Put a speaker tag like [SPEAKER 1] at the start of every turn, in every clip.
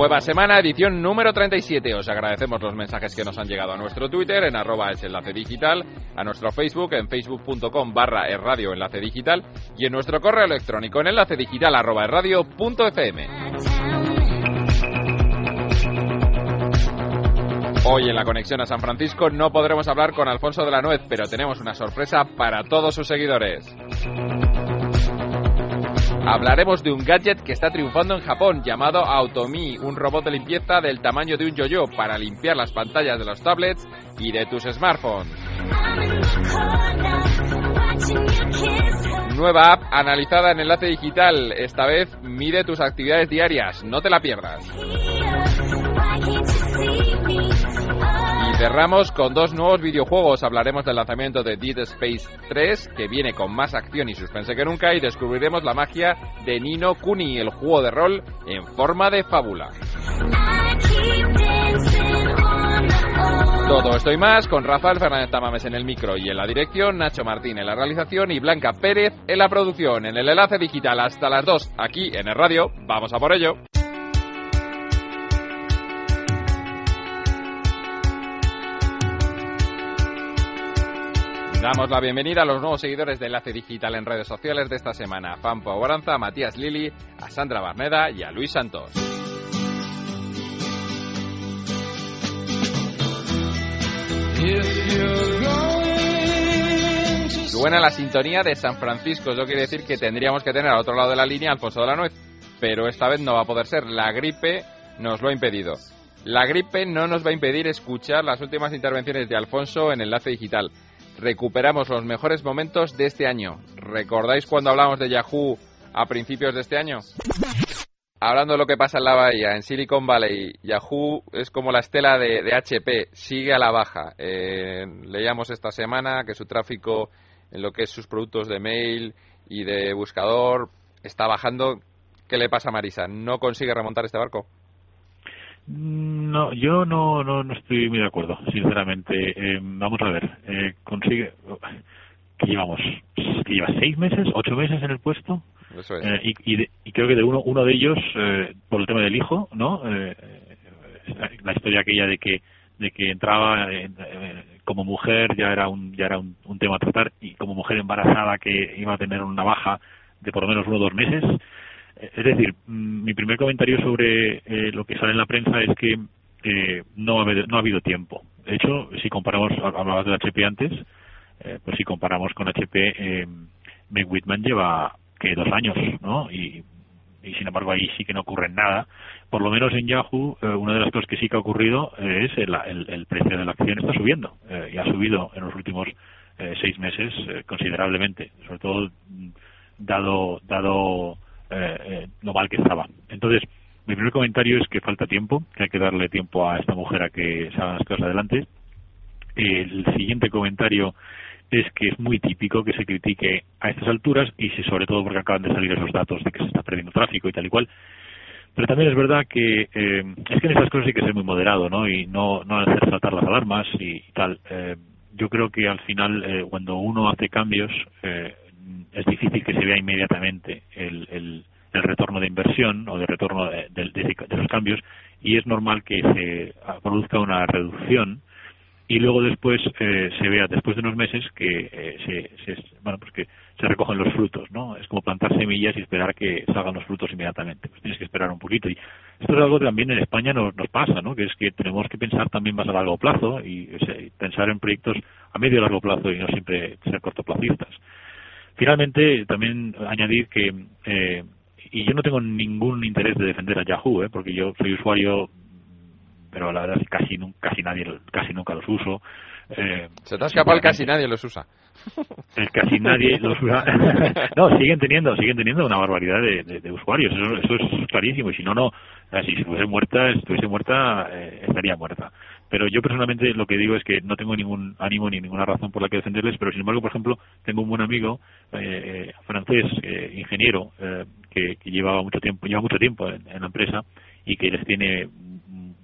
[SPEAKER 1] Nueva semana, edición número 37. Os agradecemos los mensajes que nos han llegado a nuestro Twitter en arroba es digital, a nuestro Facebook en facebook.com barra radio enlace digital y en nuestro correo electrónico en enlace digital arroba fm. Hoy en la conexión a San Francisco no podremos hablar con Alfonso de la Nuez, pero tenemos una sorpresa para todos sus seguidores. Hablaremos de un gadget que está triunfando en Japón llamado Automi, un robot de limpieza del tamaño de un yo-yo para limpiar las pantallas de los tablets y de tus smartphones. Nueva app analizada en enlace digital. Esta vez mide tus actividades diarias. No te la pierdas. Y cerramos con dos nuevos videojuegos. Hablaremos del lanzamiento de Dead Space 3, que viene con más acción y suspense que nunca, y descubriremos la magia de Nino Kuni, el juego de rol en forma de fábula. Todo esto y más con Rafael Fernández Tamames en el micro y en la dirección, Nacho Martín en la realización y Blanca Pérez en la producción. En el enlace digital hasta las 2 aquí en el radio. Vamos a por ello. Damos la bienvenida a los nuevos seguidores de Enlace Digital en redes sociales de esta semana. Fampo Aguaranza, Matías Lili, a Sandra Barneda y a Luis Santos. Suena la sintonía de San Francisco. Eso quiere decir que tendríamos que tener al otro lado de la línea Alfonso de la Nuez. Pero esta vez no va a poder ser. La gripe nos lo ha impedido. La gripe no nos va a impedir escuchar las últimas intervenciones de Alfonso en Enlace Digital recuperamos los mejores momentos de este año. ¿Recordáis cuando hablamos de Yahoo a principios de este año? Hablando de lo que pasa en la bahía, en Silicon Valley, Yahoo es como la estela de, HP, sigue a la baja. Eh, leíamos esta semana que su tráfico en lo que es sus productos de mail y de buscador está bajando. ¿Qué le pasa a Marisa? ¿No consigue remontar este barco?
[SPEAKER 2] No, yo no, no, no estoy muy de acuerdo, sinceramente. Eh, vamos a ver, eh, consigue que llevamos, que lleva seis meses, ocho meses en el puesto. Eh, y, y, creo que de uno, uno de ellos, eh, por el tema del hijo, ¿no? Eh, la historia aquella de que de que entraba como mujer ya era un ya era un, un, tema a tratar y como mujer embarazada que iba a tener una baja de por lo menos uno o dos meses es decir, mm, mi primer comentario sobre eh, lo que sale en la prensa es que eh, no, ha habido, no ha habido tiempo. De hecho, si comparamos, hablabas de HP antes, eh, pues si comparamos con HP, eh, Meg Whitman lleva que dos años, ¿no? Y, sin embargo ahí sí que no ocurre nada. Por lo menos en Yahoo, una de las cosas que sí que ha ocurrido es el, el, el precio de la acción está subiendo y ha subido en los últimos seis meses considerablemente, sobre todo mm, dado dado eh, eh, lo mal que estaba. Entonces, mi primer comentario es que falta tiempo, que hay que darle tiempo a esta mujer a que salgan las cosas adelante. El siguiente comentario es que es muy típico que se critique a estas alturas y si sobre todo porque acaban de salir esos datos de que se está perdiendo tráfico y tal y cual. Pero también es verdad que eh, es que en estas cosas hay que ser muy moderado, ¿no? Y no, no hacer saltar las alarmas y, tal. Eh, yo creo que al final, eh, cuando uno hace cambios, eh, es difícil que se vea inmediatamente el, el, el retorno de inversión o de retorno de, de, los cambios y es normal que se produzca una reducción y luego después eh, se vea después de unos meses que eh, se, se, bueno pues que se recogen los frutos no es como plantar semillas y esperar que salgan los frutos inmediatamente. Pues tienes que esperar un poquito. Y esto es algo que también en España nos, nos pasa no que es que tenemos que pensar también más a largo plazo y pensar en proyectos a medio y largo plazo y no siempre ser cortoplacistas. Finalmente, también añadir que, eh, y yo no tengo ningún interés de defender a Yahoo, ¿eh? porque yo soy usuario, pero la verdad es que casi, casi, nadie, casi nunca los uso.
[SPEAKER 1] Eh, Se te ha escapado casi nadie los usa.
[SPEAKER 2] Casi nadie los usa. no, siguen teniendo, siguen teniendo una barbaridad de, usuarios, eso, eso, es clarísimo, y si no, no, si estuviese muerta, estuviese muerta, eh, estaría muerta. Pero yo personalmente lo que digo es que no tengo ningún ánimo ni ninguna razón por la que defenderles, pero sin embargo, por ejemplo, tengo un buen amigo eh, francés, eh, ingeniero, que, que, lleva mucho tiempo, lleva mucho tiempo en, la empresa y que les tiene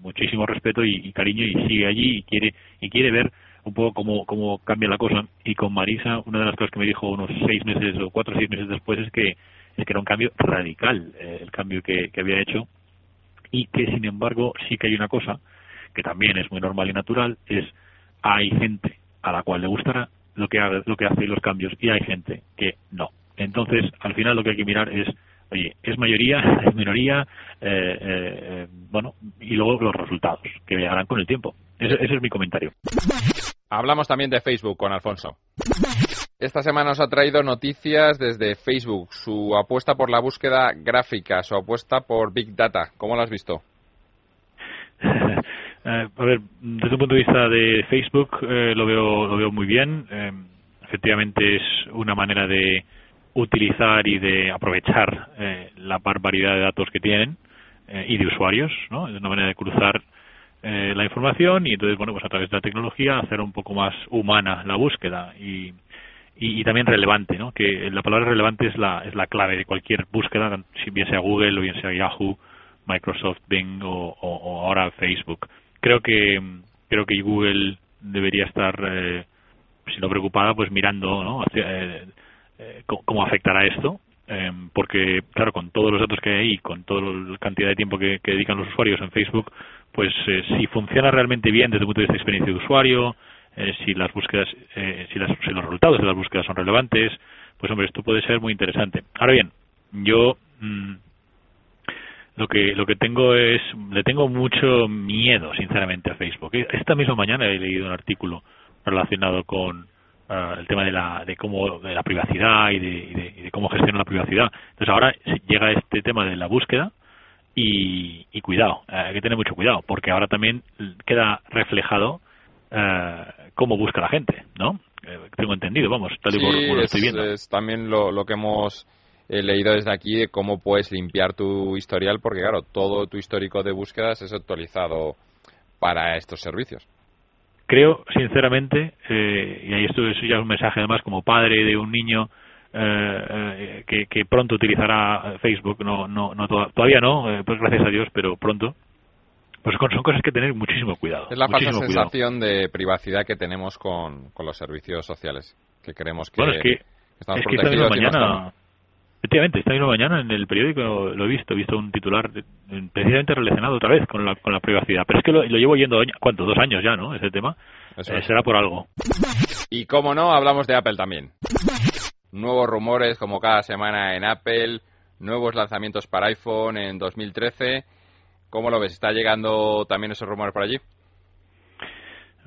[SPEAKER 2] muchísimo respeto y, cariño y sigue allí y quiere y quiere ver un poco cómo, cómo cambia la cosa. Y con Marisa, una de las cosas que me dijo unos seis meses o cuatro o seis meses después es que, es que era un cambio radical eh, el cambio que, que había hecho y que, sin embargo, sí que hay una cosa que también es muy normal y natural, es hay gente a la cual le gustará lo que, lo que hace los cambios y hay gente que no. Entonces, al final lo que hay que mirar es oye, es mayoría, es minoría, eh, eh, bueno, y luego los resultados que llegarán con el tiempo. ese, es mi comentario.
[SPEAKER 1] Hablamos también de Facebook con Alfonso. Esta semana nos ha traído noticias desde Facebook, su apuesta por la búsqueda gráfica, su apuesta por Big Data. ¿Cómo lo has visto?
[SPEAKER 2] Eh, a ver, desde un punto de vista de Facebook eh, lo veo lo veo muy bien. Eh, efectivamente es una manera de utilizar y de aprovechar la barbaridad de datos que tienen y de usuarios, ¿no? Es una manera de cruzar eh, la información y entonces, bueno, pues a través de la tecnología hacer un poco más humana la búsqueda y, y, también relevante, ¿no? Que la palabra relevante es la, es la clave de cualquier búsqueda, si bien sea Google o bien sea Yahoo, Microsoft, Bing o, ahora Facebook. Creo que creo que Google debería estar, eh, si no preocupada, pues mirando, ¿no? Eh, eh, cómo afectará esto Em, porque claro con todos los datos que hay ahí con toda la cantidad de tiempo que, dedican los usuarios en Facebook pues eh, si funciona realmente bien desde el punto de vista de experiencia de usuario eh, si las búsquedas eh, si, los resultados de las búsquedas son relevantes pues hombre esto puede ser muy interesante. Ahora bien yo mm, lo que lo que tengo es le tengo mucho miedo sinceramente a Facebook. Esta misma mañana he leído un artículo relacionado con Ah, el tema de la de cómo de la privacidad y de, cómo gestiona la privacidad. Entonces ahora llega este tema de la búsqueda y, cuidado eh, hay que tener mucho cuidado porque ahora también queda reflejado eh, cómo busca la gente no eh, tengo entendido vamos tal y como lo estoy viendo.
[SPEAKER 1] es también lo, lo que hemos leído desde aquí de cómo puedes limpiar tu historial porque claro todo tu histórico de búsquedas es actualizado para estos servicios.
[SPEAKER 2] Creo sinceramente eh, y ahí esto es ya un mensaje además como padre de un niño eh, eh, que, pronto utilizará Facebook no no, no todavía no pues gracias a Dios pero pronto pues son cosas que tener muchísimo cuidado
[SPEAKER 1] es la falsa sensación de privacidad que tenemos con, con los servicios sociales que creemos que,
[SPEAKER 2] bueno, es que, estamos es que esta mañana Efectivamente, esta misma mañana en el periódico lo he visto, he visto un titular precisamente relacionado otra vez con la, con la privacidad. Pero es que lo, llevo yendo, ¿cuánto? Dos años ya, ¿no? Ese tema. Eh, será por algo.
[SPEAKER 1] Y como no, hablamos de Apple también. Nuevos rumores como cada semana en Apple, nuevos lanzamientos para iPhone en 2013. ¿Cómo lo ves? ¿Está llegando también esos rumores por allí?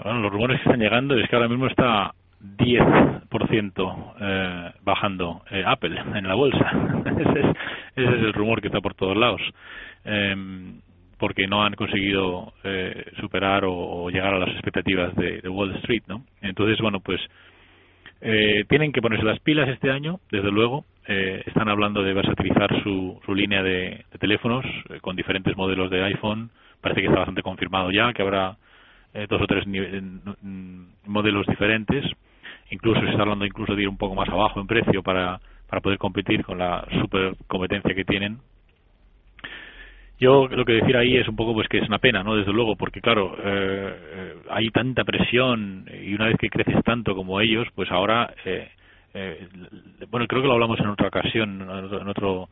[SPEAKER 2] Bueno, los rumores que están llegando es que ahora mismo está 10% eh, bajando eh, Apple en la bolsa. ese, es, ese, es, el rumor que está por todos lados. Em, porque no han conseguido eh, superar o, llegar a las expectativas de, Wall Street, ¿no? Entonces, bueno, pues eh, tienen que ponerse las pilas este año, desde luego. Eh, están hablando de versatilizar su, su línea de, teléfonos eh, con diferentes modelos de iPhone. Parece que está bastante confirmado ya que habrá eh, dos o tres modelos diferentes incluso se está hablando incluso de ir un poco más abajo en precio para, para poder competir con la super competencia que tienen. Yo lo que decir ahí es un poco pues que es una pena, ¿no? Desde luego, porque claro, eh, eh, hay tanta presión y una vez que creces tanto como ellos, pues ahora, eh, eh, bueno, creo que lo hablamos en otra ocasión, en otro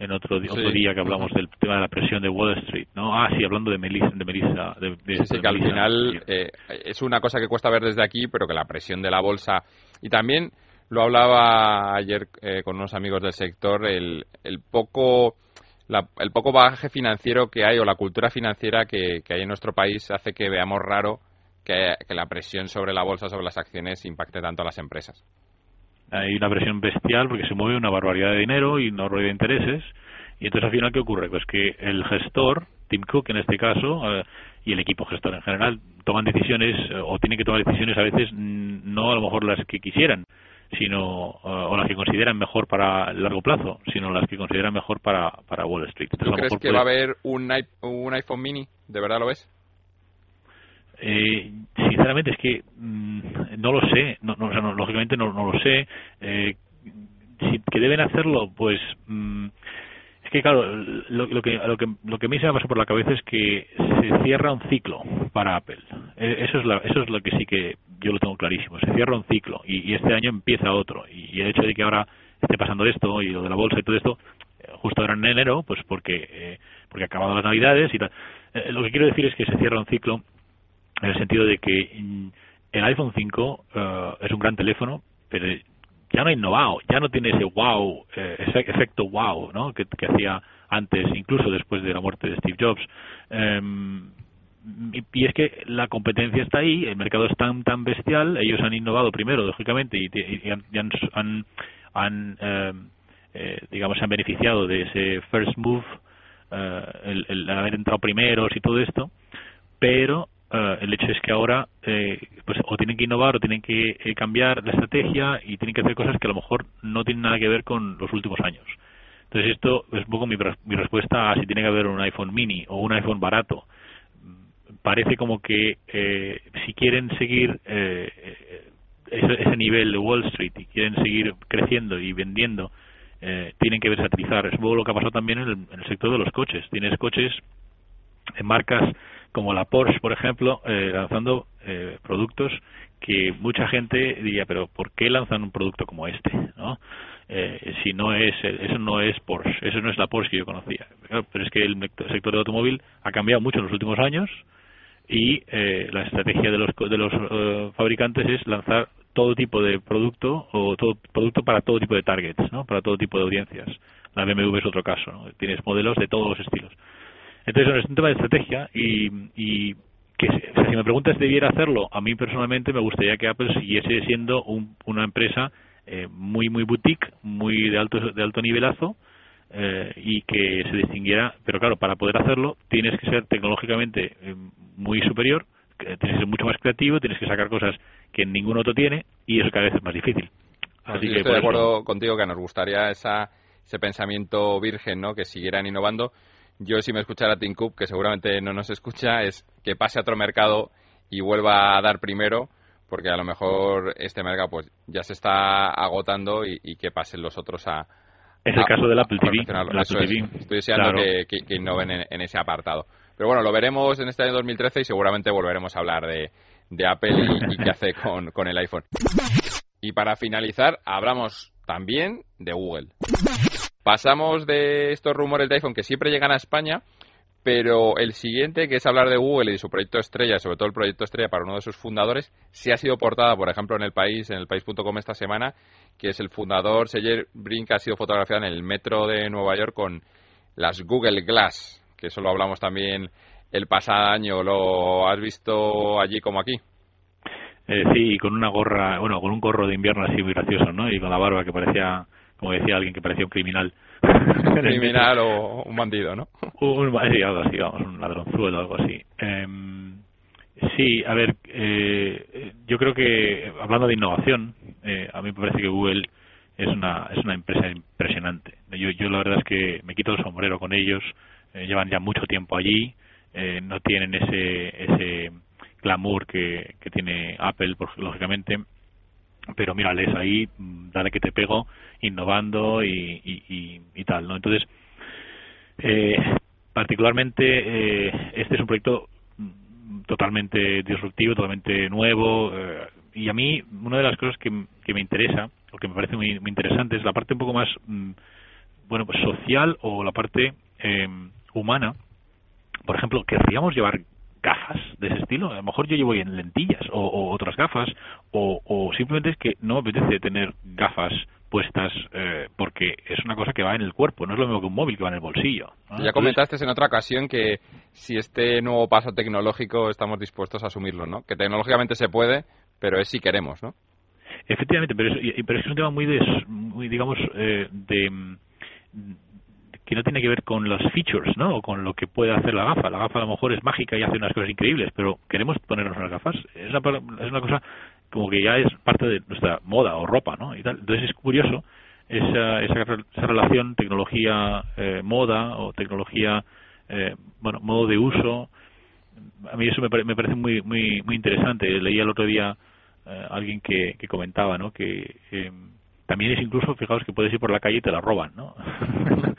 [SPEAKER 2] en otro, día que hablamos del tema de la presión de Wall Street, ¿no? Ah, sí, hablando de Melissa. De Melissa de,
[SPEAKER 1] sí, que al final eh, es una cosa que cuesta ver desde aquí, pero que la presión de la bolsa... Y también lo hablaba ayer eh, con unos amigos del sector, el, el poco... el poco bagaje financiero que hay o la cultura financiera que, hay en nuestro país hace que veamos raro que, la presión sobre la bolsa, sobre las acciones, impacte tanto a las empresas
[SPEAKER 2] hay una presión bestial porque se mueve una barbaridad de dinero y una barbaridad de intereses. Y entonces al final, ¿qué ocurre? Pues que el gestor, Tim Cook en este caso, eh, y el equipo gestor en general, toman decisiones eh, o tienen que tomar decisiones a veces no a lo mejor las que quisieran, sino o las que consideran mejor para el largo plazo, sino las que consideran mejor para, para Wall Street.
[SPEAKER 1] ¿Tú crees que va a haber un, un iPhone mini? ¿De verdad lo ves?
[SPEAKER 2] Eh, sinceramente es que mm, no lo sé, no, lógicamente no, lo sé. Eh, si, que deben hacerlo, pues mm, es que claro, lo, que, lo, que, lo que a mí se me pasa por la cabeza es que se cierra un ciclo para Apple. E, eso es, eso es lo que sí que yo lo tengo clarísimo. Se cierra un ciclo y, este año empieza otro. Y, el hecho de que ahora esté pasando esto y lo de la bolsa y todo esto, eh, justo ahora en enero, pues porque, eh, porque acabado las navidades y tal. lo que quiero decir es que se cierra un ciclo en el sentido de que mm, el iPhone 5 eh, es un gran teléfono, pero ya no ha innovado, ya no tiene ese wow, eh, ese efecto wow, ¿no? Que, hacía antes, incluso después de la muerte de Steve Jobs. Em, y, es que la competencia está ahí, el mercado es tan tan bestial, ellos han innovado primero, lógicamente, y, han, han, em, eh, digamos, han beneficiado de ese first move, el, el haber entrado primeros y todo esto, pero eh, el hecho es que ahora eh, pues o tienen que innovar o tienen que eh, cambiar la estrategia y tienen que hacer cosas que a lo mejor no tienen nada que ver con los últimos años. Entonces esto es un poco mi, mi respuesta a si tiene que haber un iPhone mini o un iPhone barato. Parece como que si quieren seguir ese, ese, nivel de Wall Street y quieren seguir creciendo y vendiendo, tienen que versatilizar. Es poco lo que ha pasado también en el, sector de los coches. Tienes coches en marcas como la Porsche, por ejemplo, eh, lanzando eh, productos que mucha gente diría, pero ¿por qué lanzan un producto como este? ¿no? Eh, si no es, eso no es Porsche, eso no es la Porsche que yo conocía. Pero es que el sector del automóvil ha cambiado mucho en los últimos años y la estrategia de los, de los fabricantes es lanzar todo tipo de producto o todo producto para todo tipo de targets, para todo tipo de audiencias. La BMW es otro caso, tienes modelos de todos los estilos. Entonces, es un tema de estrategia y, que si me preguntas si debiera hacerlo, a mí personalmente me gustaría que Apple siguiese siendo una empresa eh, muy muy boutique, muy de alto de alto nivelazo eh, y que se distinguiera, pero claro, para poder hacerlo tienes que ser tecnológicamente eh, muy superior, tienes que ser mucho más creativo, tienes que sacar cosas que ningún otro tiene y eso cada vez es más difícil.
[SPEAKER 1] Así que estoy de acuerdo contigo que nos gustaría esa, ese pensamiento virgen, ¿no? Que siguieran innovando yo si me escuchara Tim Cook, que seguramente no nos escucha, es que pase a otro mercado y vuelva a dar primero, porque a lo mejor este mercado pues ya se está agotando y, que pasen los otros a...
[SPEAKER 2] Es el caso del Apple TV.
[SPEAKER 1] Estoy deseando que, innoven en, ese apartado. Pero bueno, lo veremos en este año 2013 y seguramente volveremos a hablar de, Apple y, qué hace con, con el iPhone. Y para finalizar, hablamos también de Google. Pasamos de estos rumores de iPhone que siempre llegan a España, pero el siguiente, que es hablar de Google y su proyecto estrella, sobre todo el proyecto estrella para uno de sus fundadores, sí ha sido portada, por ejemplo, en el país, en el país.com esta semana, que es el fundador Sergey Brin, que ha sido fotografiado en el metro de Nueva York con las Google Glass, que eso lo hablamos también el pasado año. ¿Lo has visto allí como aquí?
[SPEAKER 2] Eh, sí, con una gorra, bueno, con un gorro de invierno así muy gracioso, ¿no? Y con la barba que parecía como decía alguien que parecía un criminal.
[SPEAKER 1] Un criminal o un bandido, ¿no?
[SPEAKER 2] Un, sí, algo así, vamos, un ladronzuelo o algo así. Em, sí, a ver, eh, yo creo que hablando de innovación, eh, a mí me parece que Google es una es una empresa impresionante. Yo, yo la verdad es que me quito el sombrero con ellos, eh, llevan ya mucho tiempo allí, no tienen ese ese glamour que, que tiene Apple, lógicamente, pero mírales ahí, mm, dale que te pego, innovando y, y, y, tal, ¿no? Entonces, eh, particularmente, eh, este es un proyecto mm, totalmente disruptivo, totalmente nuevo, eh, y a mí una de las cosas que, que me interesa, o que me parece muy, muy interesante, es la parte un poco más, mm, bueno, pues social o la parte humana. Por ejemplo, querríamos llevar gafas de ese estilo. A lo mejor yo llevo en lentillas o, otras gafas o, simplemente es que no me apetece tener gafas puestas eh, porque es una cosa que va en el cuerpo, no es lo mismo que un móvil que va en el bolsillo.
[SPEAKER 1] Ya comentaste en otra ocasión que si este nuevo paso tecnológico estamos dispuestos a asumirlo, ¿no? Que tecnológicamente se puede, pero es si queremos, ¿no?
[SPEAKER 2] Efectivamente, pero es, pero es un tema muy, de, muy digamos, eh, de que no tiene que ver con los features, ¿no? O con lo que puede hacer la gafa. La gafa a lo mejor es mágica y hace unas cosas increíbles, pero queremos ponernos unas gafas. Es una, es una cosa como que ya es parte de nuestra moda o ropa, ¿no? Y tal. Entonces es curioso esa, esa, esa relación tecnología-moda o tecnología, bueno, modo de uso. A mí eso me, me parece muy, muy, muy interesante. Leía el otro día alguien que, que comentaba, ¿no? Que también es incluso, fijaos que puedes ir por la calle y te la roban, ¿no?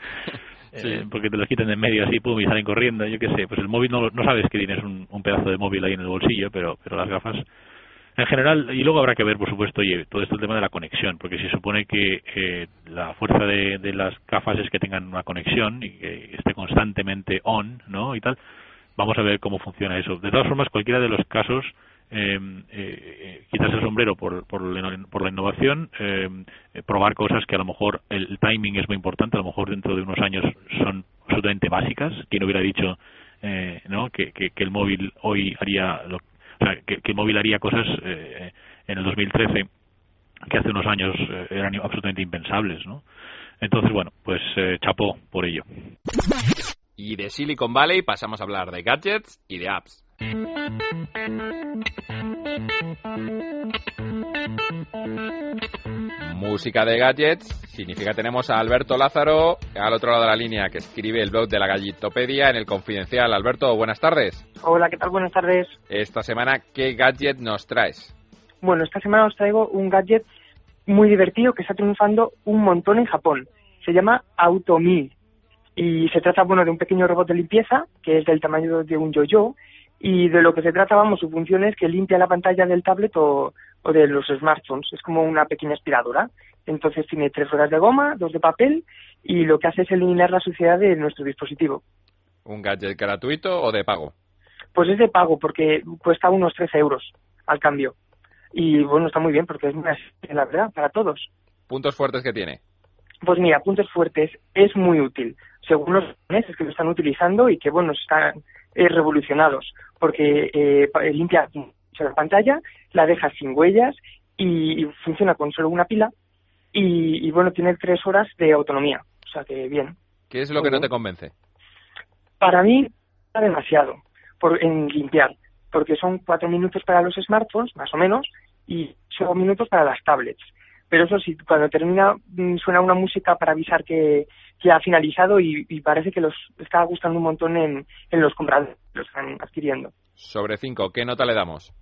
[SPEAKER 2] Eh, porque te los quitan de en medio así, pum, y salen corriendo, yo qué sé. Pues el móvil no, no sabes que tienes un, un, pedazo de móvil ahí en el bolsillo, pero, pero las gafas. En general, y luego habrá que ver, por supuesto, oye, todo esto el tema de la conexión, porque se supone que eh, la fuerza de, de las gafas es que tengan una conexión y que esté constantemente on, ¿no? Y tal. Vamos a ver cómo funciona eso. De todas formas, cualquiera de los casos, eh, eh, quitarse el sombrero por, por, la innovación, em, eh, probar cosas que a lo mejor el timing es muy importante, a lo mejor dentro de unos años son absolutamente básicas. ¿Quién hubiera dicho eh, ¿no? que, el móvil hoy haría, lo, o sea, que, que, el móvil haría cosas en el 2013 que hace unos años eran absolutamente impensables, ¿no? Entonces, bueno, pues chapó por ello.
[SPEAKER 1] Y de Silicon Valley pasamos a hablar de gadgets y de apps. Música de gadgets significa tenemos a Alberto Lázaro al otro lado de la línea que escribe el blog de la Gallitopedia en el Confidencial. Alberto, buenas tardes.
[SPEAKER 3] Hola, ¿qué tal? Buenas tardes.
[SPEAKER 1] Esta semana, ¿qué gadget nos traes?
[SPEAKER 3] Bueno, esta semana os traigo un gadget muy divertido que está triunfando un montón en Japón. Se llama AutoMi y se trata, bueno, de un pequeño robot de limpieza que es del tamaño de un yo-yo y de lo que se trata, vamos, su función es que limpia la pantalla del tablet o, de los smartphones. Es como una pequeña aspiradora. Entonces tiene tres horas de goma, dos de papel y lo que hace es eliminar la suciedad de nuestro dispositivo.
[SPEAKER 1] ¿Un gadget gratuito o de pago?
[SPEAKER 3] Pues es de pago porque cuesta unos 13 euros al cambio. Y bueno, está muy bien porque es muy la verdad, para todos.
[SPEAKER 1] ¿Puntos fuertes que tiene?
[SPEAKER 3] Pues mira, puntos fuertes, es muy útil, según los japoneses que lo están utilizando y que, bueno, están eh, revolucionados, porque eh, limpia la pantalla, la deja sin huellas y, funciona con solo una pila y, bueno, tiene tres horas de autonomía, o sea que bien.
[SPEAKER 1] ¿Qué es lo que no te convence?
[SPEAKER 3] Para mí, está demasiado por, en limpiar, porque son cuatro minutos para los smartphones, más o menos, y cinco minutos para las tablets. Pero eso sí, cuando termina mm, suena una música para avisar que, que ha finalizado y, parece que los está gustando un montón en, en los compradores, los están adquiriendo.
[SPEAKER 1] Sobre cinco, ¿qué nota le damos?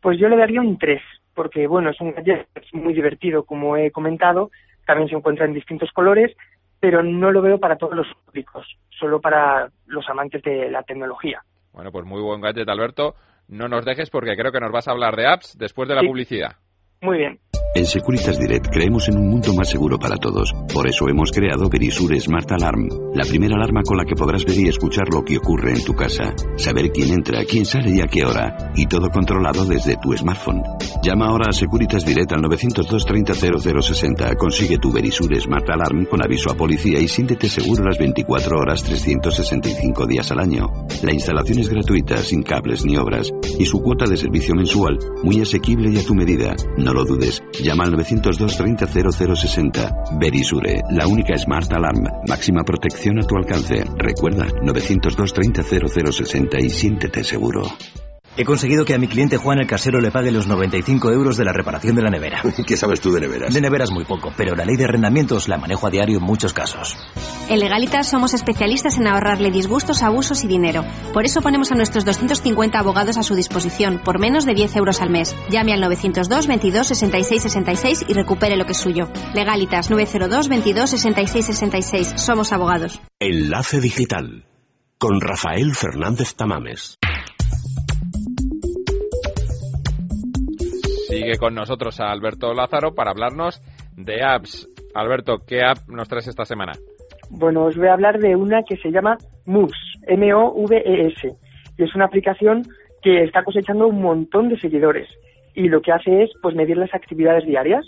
[SPEAKER 3] Pues yo le daría un 3, porque bueno, es un gadget muy divertido, como he comentado, también se encuentra en distintos colores, pero no lo veo para todos los públicos, solo para los amantes de la tecnología.
[SPEAKER 1] Bueno, pues muy buen gadget, Alberto. No nos dejes porque creo que nos vas a hablar de apps después de la publicidad.
[SPEAKER 3] Muy bien.
[SPEAKER 4] En Securitas Direct creemos en un mundo más seguro para todos. Por eso hemos creado Verisur Smart Alarm, la primera alarma con la que podrás ver y escuchar lo que ocurre en tu casa, saber quién entra, quién sale y a qué hora, y todo controlado desde tu smartphone. Llama ahora a Securitas Direct al 902 30 0060. Consigue tu Verisur Smart Alarm con aviso a policía y siéntete seguro las 24 horas 365 días al año. La instalación es gratuita, sin cables ni obras, y su cuota de servicio mensual muy asequible y a tu medida. No lo dudes. Llama al 902 30 0060. Verisure, la única Smart Alarm. Máxima protección a tu alcance. Recuerda, 902 30 0060 y siéntete seguro.
[SPEAKER 5] He conseguido que a mi cliente Juan el casero le pague los 95 euros de la reparación de la nevera.
[SPEAKER 6] ¿Qué sabes tú de neveras?
[SPEAKER 5] De neveras muy poco, pero la ley de arrendamientos la manejo a diario en muchos casos.
[SPEAKER 7] En Legalitas somos especialistas en ahorrarle disgustos, abusos y dinero. Por eso ponemos a nuestros 250 abogados a su disposición, por menos de 10 euros al mes. Llame al 902 22 66 66 y recupere lo que es suyo. Legalitas 902 22 66 66. Somos abogados.
[SPEAKER 4] Enlace Digital con Rafael Fernández Tamames.
[SPEAKER 1] Sigue con nosotros a Alberto Lázaro para hablarnos de apps. Alberto, ¿qué app nos traes esta semana?
[SPEAKER 3] Bueno, os voy a hablar de una que se llama Moves, M-O-V-E-S. Y es una aplicación que está cosechando un montón de seguidores. Y lo que hace es pues medir las actividades diarias.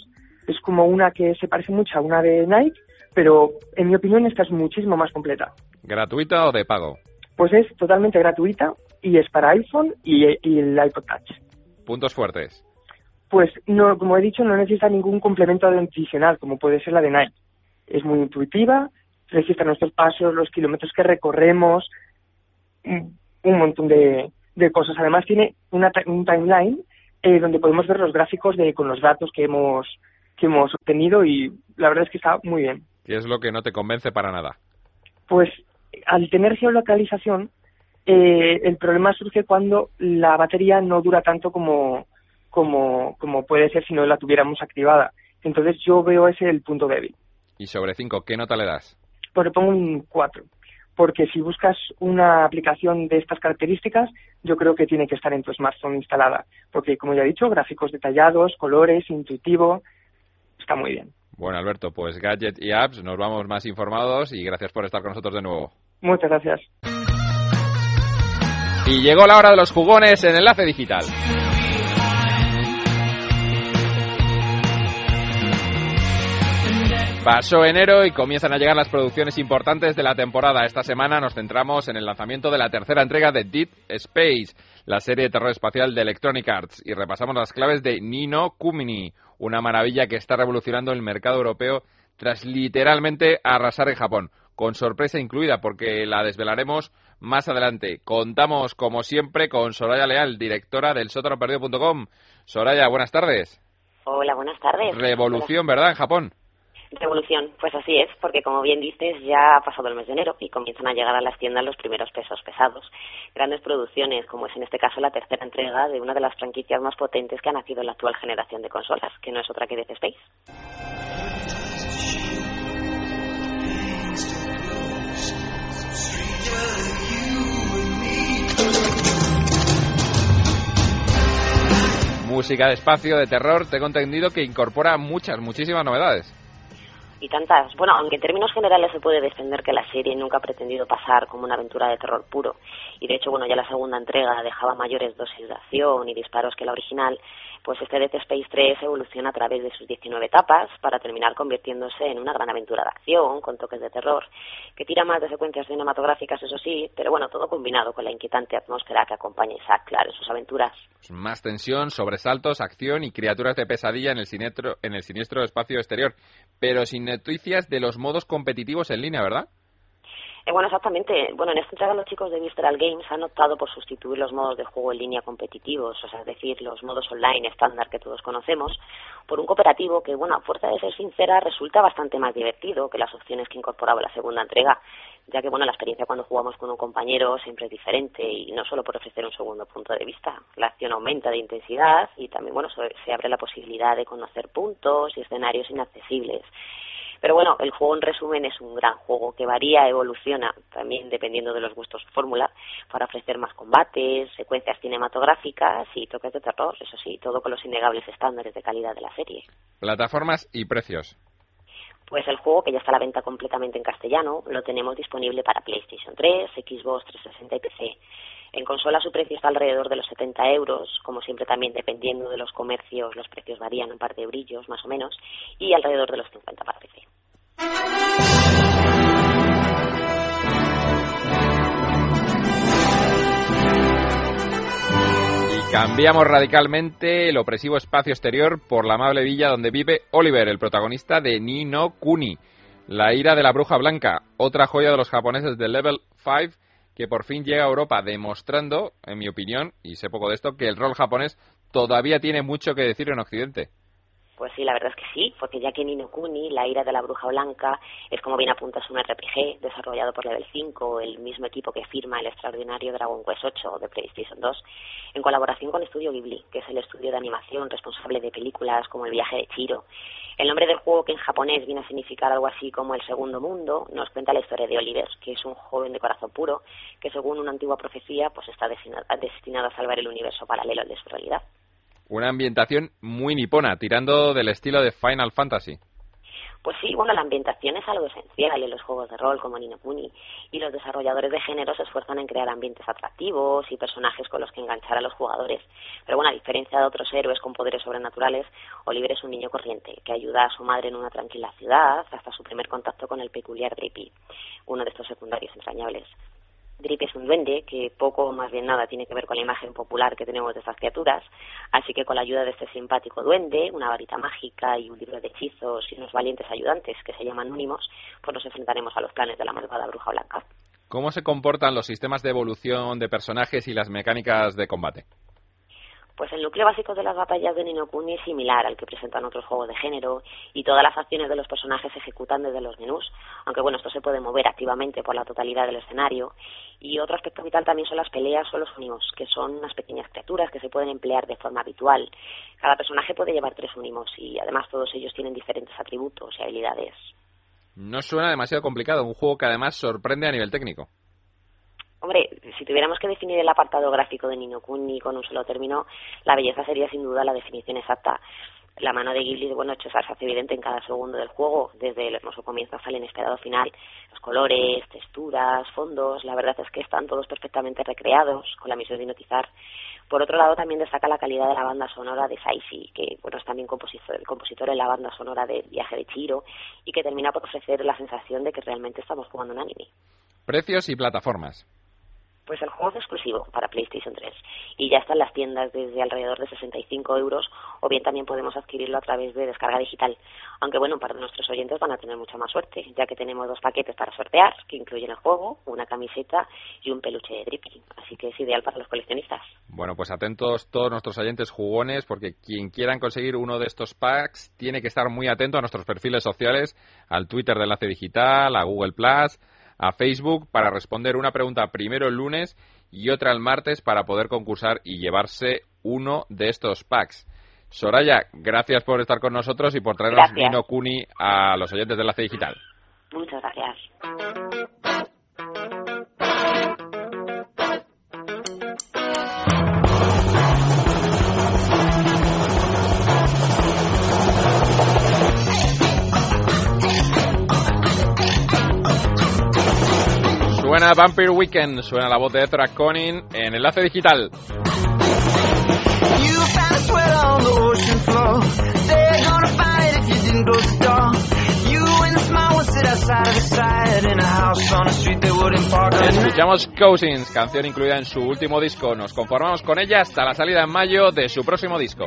[SPEAKER 3] Es como una que se parece mucho a una de Nike, pero en mi opinión esta es muchísimo más completa.
[SPEAKER 1] ¿Gratuita o de pago?
[SPEAKER 3] Pues es totalmente gratuita y es para iPhone y, y el iPod Touch.
[SPEAKER 1] ¿Puntos fuertes?
[SPEAKER 3] Pues no, como he dicho, no necesita ningún complemento adicional, como puede ser la de Nike. Es muy intuitiva, registra nuestros pasos, los kilómetros que recorremos, un montón de, cosas. Además tiene una, un timeline eh, donde podemos ver los gráficos de con los datos que hemos que hemos obtenido y la verdad es que está muy bien.
[SPEAKER 1] ¿Qué es lo que no te convence para nada?
[SPEAKER 3] Pues al tener geolocalización, eh, el problema surge cuando la batería no dura tanto como, como, como puede ser si no la tuviéramos activada. Entonces yo veo ese el punto débil.
[SPEAKER 1] ¿Y sobre 5 qué nota le das?
[SPEAKER 3] Pues le pongo un 4 porque si buscas una aplicación de estas características, yo creo que tiene que estar en tu smartphone instalada, porque como ya he dicho, gráficos detallados, colores, intuitivo, está muy bien.
[SPEAKER 1] Bueno, Alberto, pues Gadget y Apps, nos vamos más informados y gracias por estar con nosotros de nuevo.
[SPEAKER 3] Muchas gracias.
[SPEAKER 1] Y llegó la hora de los jugones en Enlace Digital. Pasó enero y comienzan a llegar las producciones importantes de la temporada. Esta semana nos centramos en el lanzamiento de la tercera entrega de Deep Space, la serie de terror espacial de Electronic Arts, y repasamos las claves de Nino Kumini, una maravilla que está revolucionando el mercado europeo tras literalmente arrasar en Japón, con sorpresa incluida porque la desvelaremos más adelante. Contamos, como siempre, con Soraya Leal, directora del sótanoperdido.com. Soraya, buenas tardes.
[SPEAKER 6] Hola, buenas tardes.
[SPEAKER 1] Revolución, ¿verdad, en Japón?
[SPEAKER 6] Revolución, pues así es, porque como bien dices, ya ha pasado el mes de enero y comienzan a llegar a las tiendas los primeros pesos pesados. Grandes producciones, como es en este caso la tercera entrega de una de las franquicias más potentes que ha nacido en la actual generación de consolas, que no es otra que Death Space.
[SPEAKER 1] Música de espacio, de terror, tengo entendido que incorpora muchas, muchísimas novedades
[SPEAKER 6] y tantas. Bueno, aunque en términos generales se puede defender que la serie nunca ha pretendido pasar como una aventura de terror puro, y de hecho, bueno, ya la segunda entrega dejaba mayores dosis de acción y disparos que la original, pues este Death Space 3 evoluciona a través de sus 19 etapas para terminar convirtiéndose en una gran aventura de acción con toques de terror, que tira más de secuencias cinematográficas, eso sí, pero bueno, todo combinado con la inquietante atmósfera que acompaña a Isaac Clarke en sus aventuras.
[SPEAKER 1] Más tensión, sobresaltos, acción y criaturas de pesadilla en el siniestro, en el siniestro espacio exterior, pero sin noticias de los modos competitivos en línea, ¿verdad?
[SPEAKER 6] Eh, bueno, exactamente. Bueno, en esta entrega los chicos de Visceral Games han optado por sustituir los modos de juego en línea competitivos, o sea, es decir, los modos online estándar que todos conocemos, por un cooperativo que, bueno, a fuerza de ser sincera, resulta bastante más divertido que las opciones que incorporaba la segunda entrega, ya que, bueno, la experiencia cuando jugamos con un compañero siempre es diferente y no solo por ofrecer un segundo punto de vista. La acción aumenta de intensidad y también, bueno, se abre la posibilidad de conocer puntos y escenarios inaccesibles pero bueno, el juego en resumen es un gran juego que varía, evoluciona también dependiendo de los gustos fórmula para ofrecer más combates, secuencias cinematográficas y toques de terror, eso sí, todo con los innegables estándares de calidad de la serie.
[SPEAKER 1] Plataformas y precios.
[SPEAKER 6] Pues el juego, que ya está a la venta completamente en castellano, lo tenemos disponible para PlayStation 3, Xbox 360 y PC. En consola su precio está alrededor de los 70 euros, como siempre también dependiendo de los comercios los precios varían un par de brillos más o menos, y alrededor de los 50 para PC.
[SPEAKER 1] Cambiamos radicalmente el opresivo espacio exterior por la amable villa donde vive Oliver, el protagonista de Nino Kuni, La ira de la bruja blanca, otra joya de los japoneses de Level 5 que por fin llega a Europa demostrando, en mi opinión, y sé poco de esto, que el rol japonés todavía tiene mucho que decir en Occidente.
[SPEAKER 6] Pues sí, la verdad es que sí, porque ya que Nino Kuni, La ira de la bruja blanca, es como bien apuntas un RPG desarrollado por Level 5, el mismo equipo que firma el extraordinario Dragon Quest 8 de PlayStation 2, en colaboración con Studio Ghibli, que es el estudio de animación responsable de películas como El viaje de Chiro. El nombre del juego, que en japonés viene a significar algo así como el segundo mundo, nos cuenta la historia de Oliver, que es un joven de corazón puro, que según una antigua profecía, pues está destinado a salvar el universo paralelo al de su realidad.
[SPEAKER 1] Una ambientación muy nipona, tirando del estilo de Final Fantasy.
[SPEAKER 6] Pues sí, bueno, la ambientación es algo esencial en los juegos de rol como Nino y los desarrolladores de género se esfuerzan en crear ambientes atractivos y personajes con los que enganchar a los jugadores. Pero bueno, a diferencia de otros héroes con poderes sobrenaturales, Oliver es un niño corriente que ayuda a su madre en una tranquila ciudad hasta su primer contacto con el peculiar Drippy, uno de estos secundarios entrañables. Drip es un duende que poco o más bien nada tiene que ver con la imagen popular que tenemos de estas criaturas, así que con la ayuda de este simpático duende, una varita mágica y un libro de hechizos y unos valientes ayudantes que se llaman Únimos, pues nos enfrentaremos a los planes de la malvada bruja blanca.
[SPEAKER 1] ¿Cómo se comportan los sistemas de evolución de personajes y las mecánicas de combate?
[SPEAKER 6] Pues el núcleo básico de las batallas de Nino Kuni es similar al que presentan otros juegos de género y todas las acciones de los personajes se ejecutan desde los menús, aunque bueno, esto se puede mover activamente por la totalidad del escenario. Y otro aspecto vital también son las peleas o los unimos, que son unas pequeñas criaturas que se pueden emplear de forma habitual. Cada personaje puede llevar tres unimos y además todos ellos tienen diferentes atributos y habilidades.
[SPEAKER 1] No suena demasiado complicado, un juego que además sorprende a nivel técnico.
[SPEAKER 6] Hombre, si tuviéramos que definir el apartado gráfico de Nino Kuni con un solo término, la belleza sería sin duda la definición exacta. La mano de Ghibli, bueno, hecho, se hace evidente en cada segundo del juego, desde el hermoso comienzo hasta el inesperado final. Los colores, texturas, fondos, la verdad es que están todos perfectamente recreados, con la misión de hipnotizar. Por otro lado, también destaca la calidad de la banda sonora de Saishi, que bueno, es también compositor, compositor en la banda sonora de Viaje de Chiro, y que termina por ofrecer la sensación de que realmente estamos jugando un anime.
[SPEAKER 1] Precios y plataformas.
[SPEAKER 6] Pues el juego es exclusivo para PlayStation 3 y ya está en las tiendas desde alrededor de 65 euros o bien también podemos adquirirlo a través de descarga digital. Aunque bueno, para nuestros oyentes van a tener mucha más suerte, ya que tenemos dos paquetes para sortear que incluyen el juego, una camiseta y un peluche de Drippy. Así que es ideal para los coleccionistas.
[SPEAKER 1] Bueno, pues atentos todos nuestros oyentes jugones porque quien quieran conseguir uno de estos packs tiene que estar muy atento a nuestros perfiles sociales, al Twitter de Enlace Digital, a Google Plus a Facebook para responder una pregunta primero el lunes y otra el martes para poder concursar y llevarse uno de estos packs. Soraya, gracias por estar con nosotros y por traernos Vino Kuni a los oyentes de Enlace Digital.
[SPEAKER 6] Muchas gracias.
[SPEAKER 1] Suena Vampire Weekend, suena la voz de Ezra Conin en Enlace Digital. Escuchamos Cousins, canción incluida en su último disco. Nos conformamos con ella hasta la salida en mayo de su próximo disco.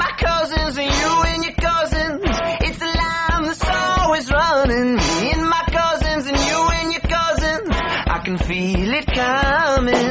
[SPEAKER 1] can feel it coming.